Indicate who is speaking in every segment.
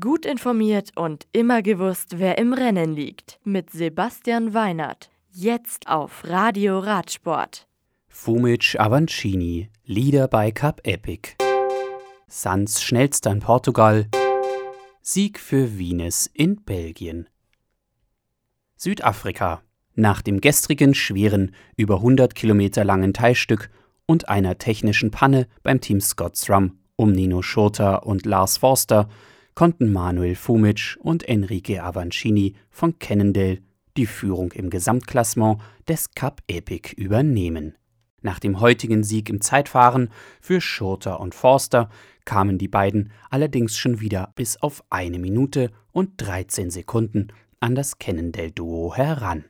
Speaker 1: Gut informiert und immer gewusst, wer im Rennen liegt. Mit Sebastian Weinert. Jetzt auf Radio Radsport.
Speaker 2: Fumic Avancini, Leader bei Cup Epic. Sanz schnellster in Portugal. Sieg für Wienes in Belgien. Südafrika. Nach dem gestrigen schweren, über 100 Kilometer langen Teilstück und einer technischen Panne beim Team Scott's-Rum um Nino Schurter und Lars Forster konnten Manuel Fumic und Enrique Avancini von Cannondale die Führung im Gesamtklassement des Cup Epic übernehmen. Nach dem heutigen Sieg im Zeitfahren für Schurter und Forster kamen die beiden allerdings schon wieder bis auf eine Minute und 13 Sekunden an das Cannondale-Duo heran.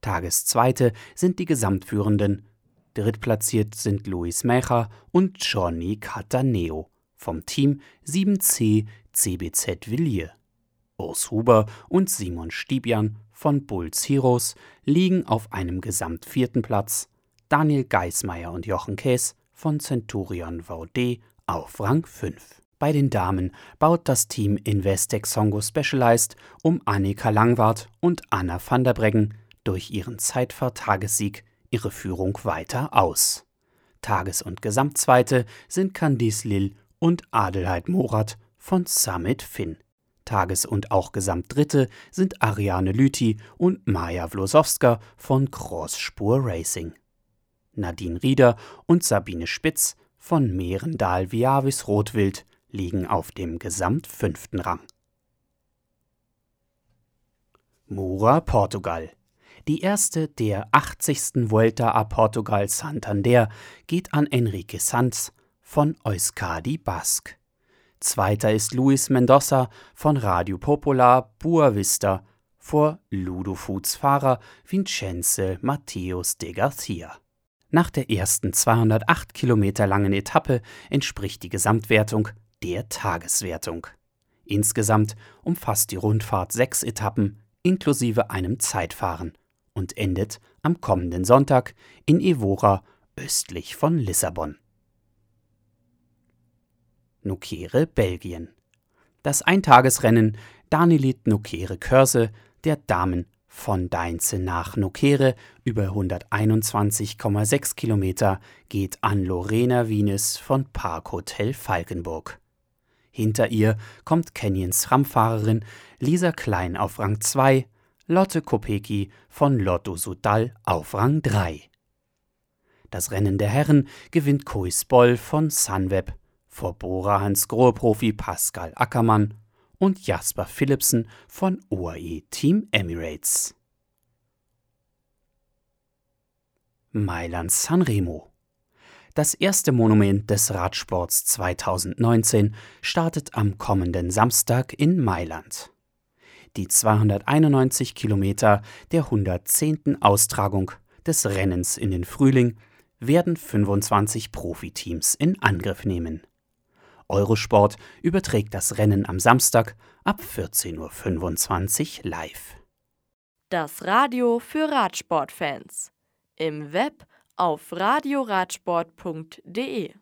Speaker 2: Tageszweite sind die Gesamtführenden. Drittplatziert sind Luis Mecha und Johnny Cataneo vom Team 7C CBZ Villiers. Urs Huber und Simon Stiebjan von Bulls Heroes liegen auf einem Gesamtvierten Platz, Daniel Geismeier und Jochen Käs von Centurion VD auf Rang 5. Bei den Damen baut das Team Investec Songo Specialized um Annika Langwart und Anna van der Breggen durch ihren Zeitfahrtagessieg ihre Führung weiter aus. Tages- und Gesamtzweite sind Candice Lill und Adelheid Morat von Summit Finn. Tages- und auch Gesamtdritte sind Ariane Lüthi und Maja Wlosowska von Crossspur Racing. Nadine Rieder und Sabine Spitz von Mehrendal Viavis Rotwild liegen auf dem Gesamtfünften Rang. Mura, Portugal. Die erste der 80. Vuelta a Portugal Santander geht an Enrique Sanz von Euskadi Basque. Zweiter ist Luis Mendoza von Radio Popular Bua Vista vor Ludo Foods Fahrer Vincenze Matthäus de Garcia. Nach der ersten 208 Kilometer langen Etappe entspricht die Gesamtwertung der Tageswertung. Insgesamt umfasst die Rundfahrt sechs Etappen inklusive einem Zeitfahren und endet am kommenden Sonntag in Evora östlich von Lissabon. Nukere, Belgien. Das Eintagesrennen Danilit Nukere Körse der Damen von Deinze nach Nukere über 121,6 Kilometer geht an Lorena Wienes von Parkhotel Falkenburg. Hinter ihr kommt Canyons Ramfahrerin Lisa Klein auf Rang 2, Lotte Kopecki von Lotto Sudal auf Rang 3. Das Rennen der Herren gewinnt Kois Boll von Sunweb vor Bora Hans Grohe-Profi Pascal Ackermann und Jasper Philipsen von UAE Team Emirates. Mailand Sanremo Das erste Monument des Radsports 2019 startet am kommenden Samstag in Mailand. Die 291 Kilometer der 110. Austragung des Rennens in den Frühling werden 25 Profiteams in Angriff nehmen. Eurosport überträgt das Rennen am Samstag ab 14.25 Uhr live.
Speaker 1: Das Radio für Radsportfans. Im Web auf radioradsport.de